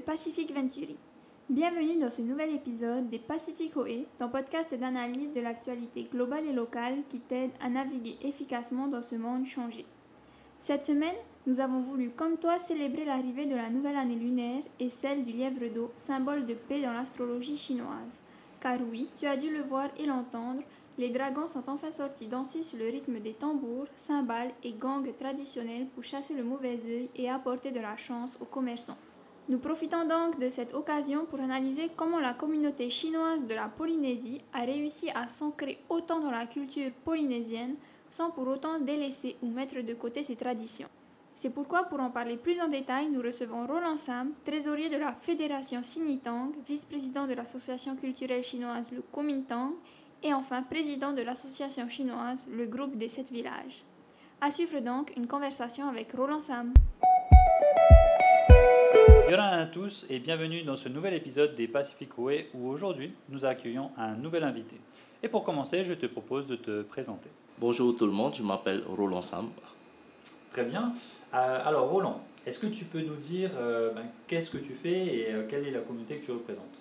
Pacific Venturi. Bienvenue dans ce nouvel épisode des Pacific OE, ton podcast d'analyse de l'actualité globale et locale qui t'aide à naviguer efficacement dans ce monde changé. Cette semaine, nous avons voulu, comme toi, célébrer l'arrivée de la nouvelle année lunaire et celle du lièvre d'eau, symbole de paix dans l'astrologie chinoise. Car oui, tu as dû le voir et l'entendre, les dragons sont enfin sortis danser sur le rythme des tambours, cymbales et gangs traditionnels pour chasser le mauvais œil et apporter de la chance aux commerçants. Nous profitons donc de cette occasion pour analyser comment la communauté chinoise de la Polynésie a réussi à s'ancrer autant dans la culture polynésienne sans pour autant délaisser ou mettre de côté ses traditions. C'est pourquoi, pour en parler plus en détail, nous recevons Roland Sam, trésorier de la Fédération Sinitang, vice-président de l'association culturelle chinoise le Kuomintang et enfin président de l'association chinoise le groupe des sept villages. À suivre donc une conversation avec Roland Sam. Bonjour à tous et bienvenue dans ce nouvel épisode des Pacific Way où aujourd'hui nous accueillons un nouvel invité. Et pour commencer, je te propose de te présenter. Bonjour tout le monde, je m'appelle Roland Sam. Très bien. Euh, alors Roland, est-ce que tu peux nous dire euh, ben, qu'est-ce que tu fais et euh, quelle est la communauté que tu représentes?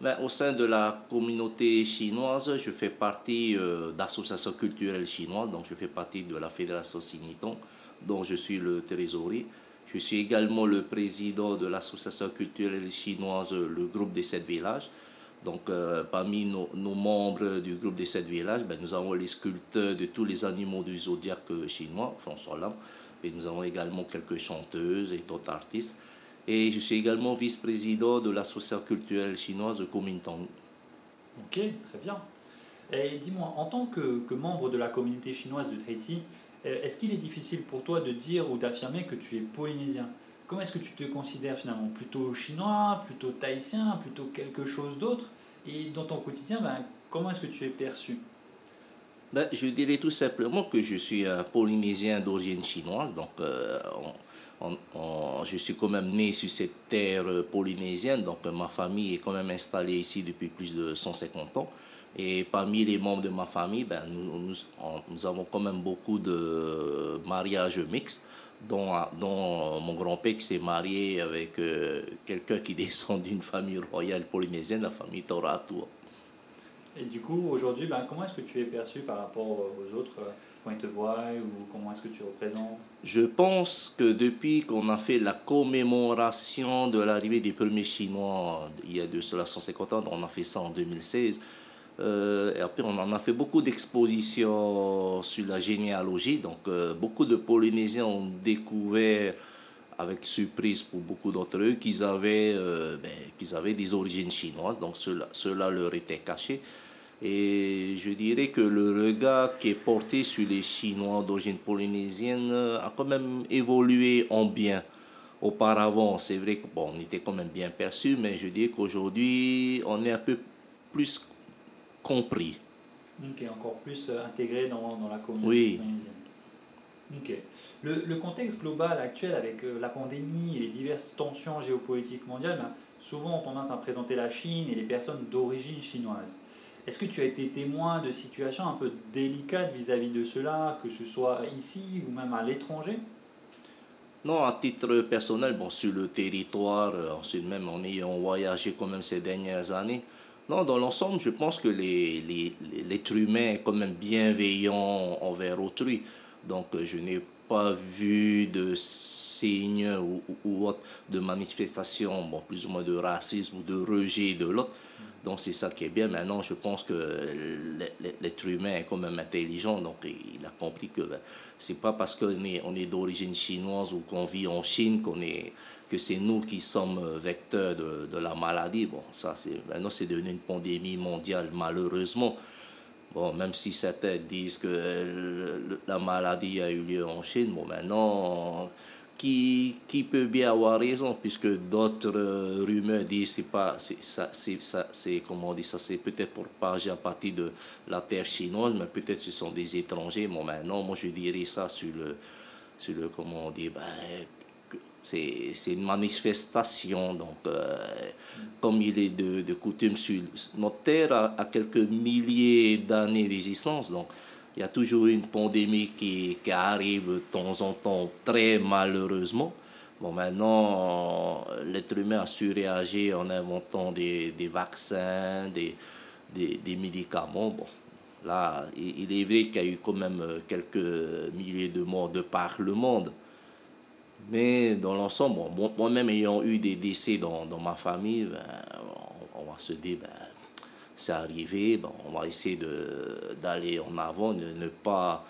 Ben, Au sein de la communauté chinoise, je fais partie d'associations culturelles chinoises, donc je fais partie de la Fédération Siniton, dont je suis le trésorier. Je suis également le président de l'association culturelle chinoise, le groupe des sept villages. Donc, parmi nos, membres du groupe des sept villages, ben, nous avons les sculpteurs de tous les animaux du zodiaque chinois, François Lam, et nous avons également quelques chanteuses et d'autres artistes. Et je suis également vice-président de l'association culturelle chinoise de Kuomintang. Ok, très bien. Et dis-moi, en tant que, que, membre de la communauté chinoise de Tahiti, est-ce qu'il est difficile pour toi de dire ou d'affirmer que tu es polynésien? Comment est-ce que tu te considères finalement? Plutôt chinois, plutôt tahitien, plutôt quelque chose d'autre? Et dans ton quotidien, ben, comment est-ce que tu es perçu? Ben, je dirais tout simplement que je suis un Polynésien d'origine chinoise, donc euh, je suis quand même né sur cette terre polynésienne, donc ma famille est quand même installée ici depuis plus de 150 ans. Et parmi les membres de ma famille, ben, nous, nous, nous avons quand même beaucoup de mariages mixtes, dont, dont mon grand-père qui s'est marié avec euh, quelqu'un qui descend d'une famille royale polynésienne, la famille Toratua. Et du coup, aujourd'hui, ben, comment est-ce que tu es perçu par rapport aux autres Quand ils te voient ou comment est-ce que tu représentes? Je pense que depuis qu'on a fait la commémoration de l'arrivée des premiers Chinois, il y a de cela 150 ans, on a fait ça en 2016, euh, et après, on en a fait beaucoup d'expositions sur la généalogie. Donc, euh, beaucoup de Polynésiens ont découvert, avec surprise pour beaucoup d'entre eux, qu'ils avaient, euh, ben, qu'ils avaient des origines chinoises. Donc, cela, cela leur était caché. Et je dirais que le regard qui est porté sur les Chinois d'origine polynésienne a quand même évolué en bien. Auparavant, c'est vrai qu'on on était quand même bien perçu, mais je dis qu'aujourd'hui, on est un peu plus compris. Ok, encore plus intégré dans, dans la communauté oui. polynésienne. Ok. Le, le, contexte global actuel avec la pandémie et les diverses tensions géopolitiques mondiales, ben, souvent on tendance à présenter la Chine et les personnes d'origine chinoise. Est-ce que tu as été témoin de situations un peu délicates vis-à-vis -vis de cela, que ce soit ici ou même à l'étranger? Non, à titre personnel, bon, sur le territoire, ensuite même en ayant voyagé quand même ces dernières années, non, dans l'ensemble, je pense que l'être humain est quand même bienveillant envers autrui. Donc, je n'ai pas vu de signes ou, ou, autre de manifestation, bon, plus ou moins de racisme ou de rejet de l'autre. Donc, c'est ça qui est bien. Maintenant, je pense que l'être humain est quand même intelligent. Donc, il a compris que ben, c'est pas parce qu'on est, on est d'origine chinoise ou qu'on vit en Chine qu'on est que c'est nous qui sommes vecteurs de, la maladie. Bon, ça, c'est, maintenant, c'est devenu une pandémie mondiale, malheureusement. Bon, même si certains disent que la maladie a eu lieu en Chine, bon, maintenant, qui, qui peut bien avoir raison, puisque d'autres rumeurs disent que c'est, comment dit ça, c'est peut-être pour parler à partir de la terre chinoise, mais peut-être ce sont des étrangers. Bon, maintenant, moi, je dirais ça sur le, sur comment on dit, ben, c'est une manifestation. Donc, euh, comme il est de, de, coutume sur notre terre, à, à quelques milliers d'années d'existence, donc il y a toujours une pandémie qui, arrive de temps en temps, très malheureusement. Bon, maintenant, l'être humain a su réagir en inventant des, vaccins, des, médicaments. Bon, là, il, est vrai qu'il y a eu quand même quelques milliers de morts de par le monde. Mais dans l'ensemble, moi-même ayant eu des décès dans, ma famille, ben, on, va se dire, ben, c'est arrivé, bon, on va essayer d'aller en avant, de ne pas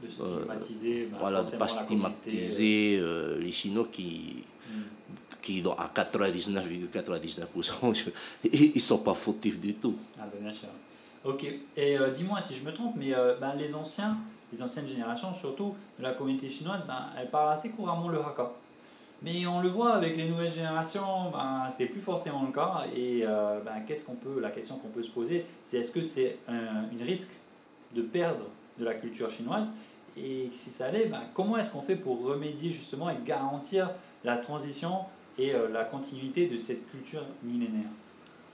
de euh, stigmatiser, ben, voilà, de pas stigmatiser euh, les Chinois qui, hmm. qui à 99,99%, ils ne sont pas fautifs du tout. Ah ben bien sûr. Ok, et euh, dis-moi si je me trompe, mais ben, les anciens, les anciennes générations, surtout de la communauté chinoise, ben, elles parlent assez couramment le Hakka. Mais on le voit avec les nouvelles générations, ben, c'est plus forcément le cas. Et ben, qu'est-ce qu'on peut, la question qu'on peut se poser, c'est est-ce que c'est un, risque de perdre de la culture chinoise? Et si ça allait, ben, comment est-ce qu'on fait pour remédier justement et garantir la transition et euh, la continuité de cette culture millénaire?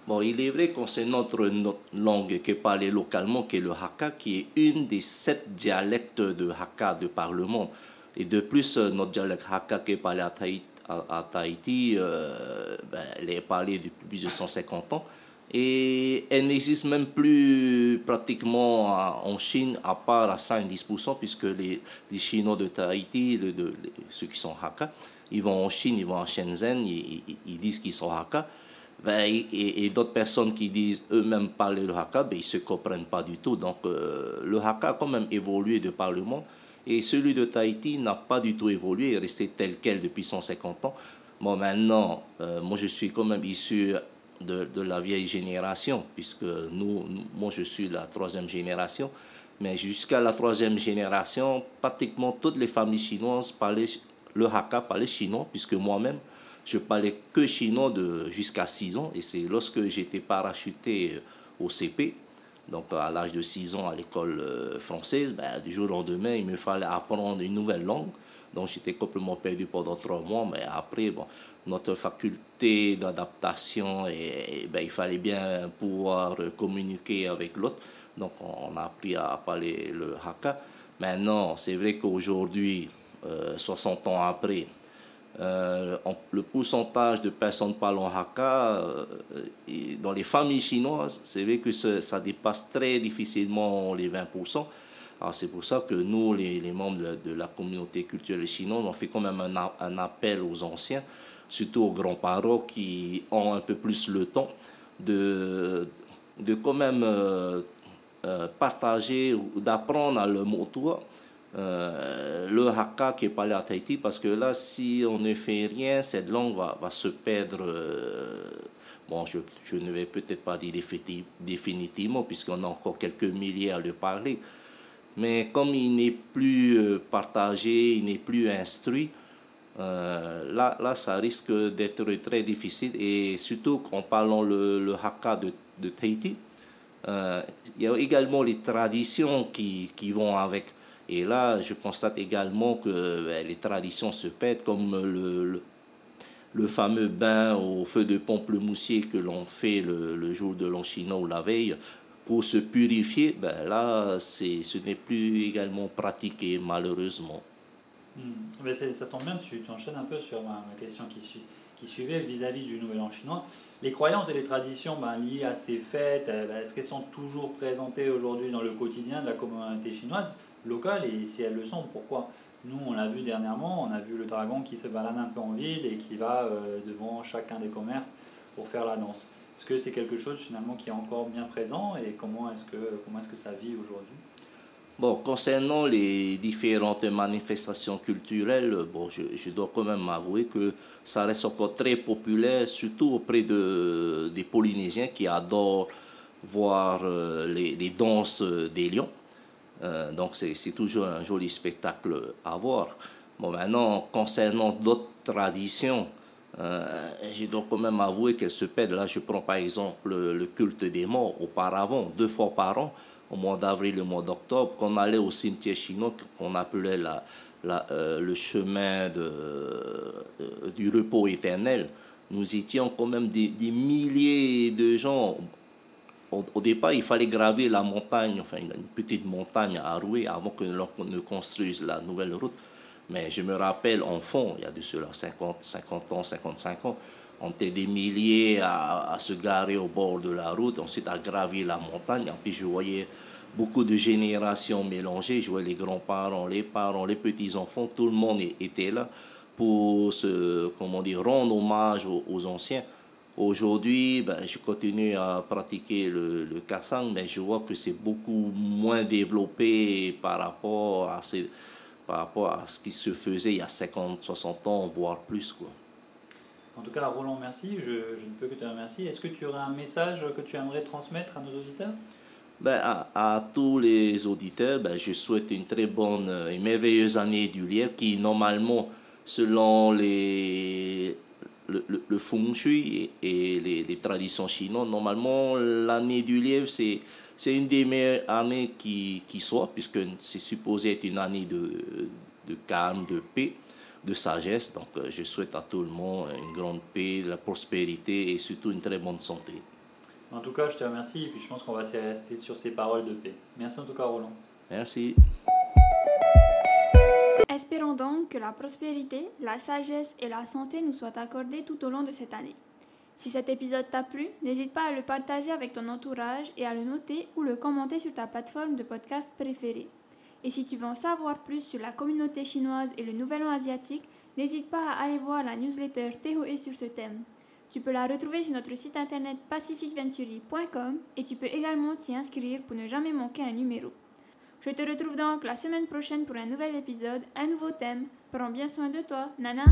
Bon, il est vrai que c'est notre, notre, langue qui est parlée localement, qui est le Hakka, qui est une des sept dialectes de Hakka de par le monde. Et de plus, euh, notre dialecte Hakka qui est parlé à Tahiti, à, euh, ben, elle est parlée depuis plus de 150 ans. Et elle n'existe même plus pratiquement en Chine, à part à 5-10%, puisque les, les, Chinois de Tahiti, ceux qui sont Hakka, ils vont en Chine, ils vont en Shenzhen, ils, ils, disent qu'ils sont Hakka. Ben, et, et d'autres personnes qui disent eux-mêmes parler le Hakka, ben, ils ne se comprennent pas du tout. Donc euh, le Hakka a quand même évolué de par le monde. Et celui de Tahiti n'a pas du tout évolué, il est resté tel quel depuis 150 ans. Bon, maintenant, euh, moi je suis quand même issu de, la vieille génération, puisque nous, moi je suis la troisième génération, mais jusqu'à la troisième génération, pratiquement toutes les familles chinoises parlaient le Hakka, parlaient chinois, puisque moi-même, je parlais que chinois jusqu'à 6 ans, et c'est lorsque j'étais parachuté au CP, donc à l'âge de 6 ans à l'école euh, française, ben, du jour au lendemain, il me fallait apprendre une nouvelle langue. Donc j'étais complètement perdu pendant trois mois, mais après, bon, notre faculté d'adaptation et, ben, il fallait bien pouvoir communiquer avec l'autre. Donc on a appris à parler le Hakka. Maintenant, c'est vrai qu'aujourd'hui, 60 euh, ans après, euh, le pourcentage de personnes parlant Hakka euh, dans les familles chinoises, c'est vrai que ça dépasse très difficilement les 20%. Alors c'est pour ça que nous, les, membres de, la communauté culturelle chinoise, on fait quand même un, appel aux anciens surtout aux grands-parents qui ont un peu plus le temps de, de quand même euh, partager ou d'apprendre à le moto euh, le Hakka qui est parlé à Tahiti, parce que là, si on ne fait rien, cette langue va, se perdre. bon, je, ne vais peut-être pas dire définitivement, puisqu'on a encore quelques milliers à le parler. Mais comme il n'est plus partagé, il n'est plus instruit, euh, là, là, ça risque d'être très difficile. Et surtout en parlant le, le Hakka de, Tahiti, euh, il y a également les traditions qui vont avec. Et là, je constate également que ben, les traditions se perdent, comme le, le, le, fameux bain au feu de pamplemoussier que l'on fait le, le, jour de l'Anchina ou la veille pour se purifier. Ben là, ce n'est plus également pratiqué, malheureusement. Hmm. ça tombe bien, tu, enchaînes un peu sur ma, question qui, qui suivait vis-à-vis du Nouvel An chinois. Les croyances et les traditions ben, liées à ces fêtes, eh ben, est-ce qu'elles sont toujours présentées aujourd'hui dans le quotidien de la communauté chinoise locale Et si elles le sont, pourquoi? Nous, on l'a vu dernièrement, on a vu le dragon qui se balade un peu en ville et qui va euh, devant chacun des commerces pour faire la danse. Est-ce que c'est quelque chose finalement qui est encore bien présent et comment est-ce que, comment est-ce que ça vit aujourd'hui? Bon, concernant les différentes manifestations culturelles, bon, je, dois quand même avouer que ça reste encore très populaire, surtout auprès de, des Polynésiens qui adorent voir euh, les, les, danses des lions. Euh, donc, c'est toujours un joli spectacle à voir. Bon, maintenant, concernant d'autres traditions, euh, je dois quand même avouer qu'elles se perdent. Là, je prends par exemple le culte des morts auparavant, deux fois par an au mois d'avril au mois d'octobre, qu'on allait au cimetière chinois qu'on appelait la, la, euh, le chemin de, euh, du repos éternel. Nous étions quand même des, des milliers de gens. Au, départ, il fallait graver la montagne, enfin une petite montagne à rouer avant que l'on ne construise la nouvelle route. Mais je me rappelle, enfant, il y a de cela 50, 50 ans, 55 ans, on était des milliers à, se garer au bord de la route, ensuite à gravir la montagne. En plus, je voyais beaucoup de générations mélangées. Je voyais les grands-parents, les parents, les petits-enfants, tout le monde était là pour se, comment dire, rendre hommage aux, anciens. Aujourd'hui, ben, je continue à pratiquer le, le kassang, mais je vois que c'est beaucoup moins développé par rapport à ce qui se faisait il y a 50, 60 ans, voire plus. En tout cas, Roland, merci. Je, je, ne peux que te remercier. Est-ce que tu aurais un message que tu aimerais transmettre à nos auditeurs? Ben, à, tous les auditeurs, ben, je souhaite une très bonne et merveilleuse année du lièvre qui, normalement, selon les, le, le, le feng shui et les, les traditions chinoises, normalement, l'année du lièvre, c'est c'est une des meilleures années qui, qui soit, puisque c'est supposé être une année de, de calme, de paix, de sagesse. Donc euh, je souhaite à tout le monde une grande paix, de la prospérité et surtout une très bonne santé. En tout cas, je te remercie et puis je pense qu'on va rester sur ces paroles de paix. Merci en tout cas, Roland. Merci. Espérons donc que la prospérité, la sagesse et la santé nous soient accordées tout au long de cette année. Si cet épisode t'a plu, n'hésite pas à le partager avec ton entourage et à le noter ou le commenter sur ta plateforme de podcast préférée. Et si tu veux en savoir plus sur la communauté chinoise et le Nouvel An asiatique, n'hésite pas à aller voir la newsletter Tehoe sur ce thème. Tu peux la retrouver sur notre site internet pacificventuri.com et tu peux également t'y inscrire pour ne jamais manquer un numéro. Je te retrouve donc la semaine prochaine pour un nouvel épisode, un nouveau thème. Prends bien soin de toi, Nana!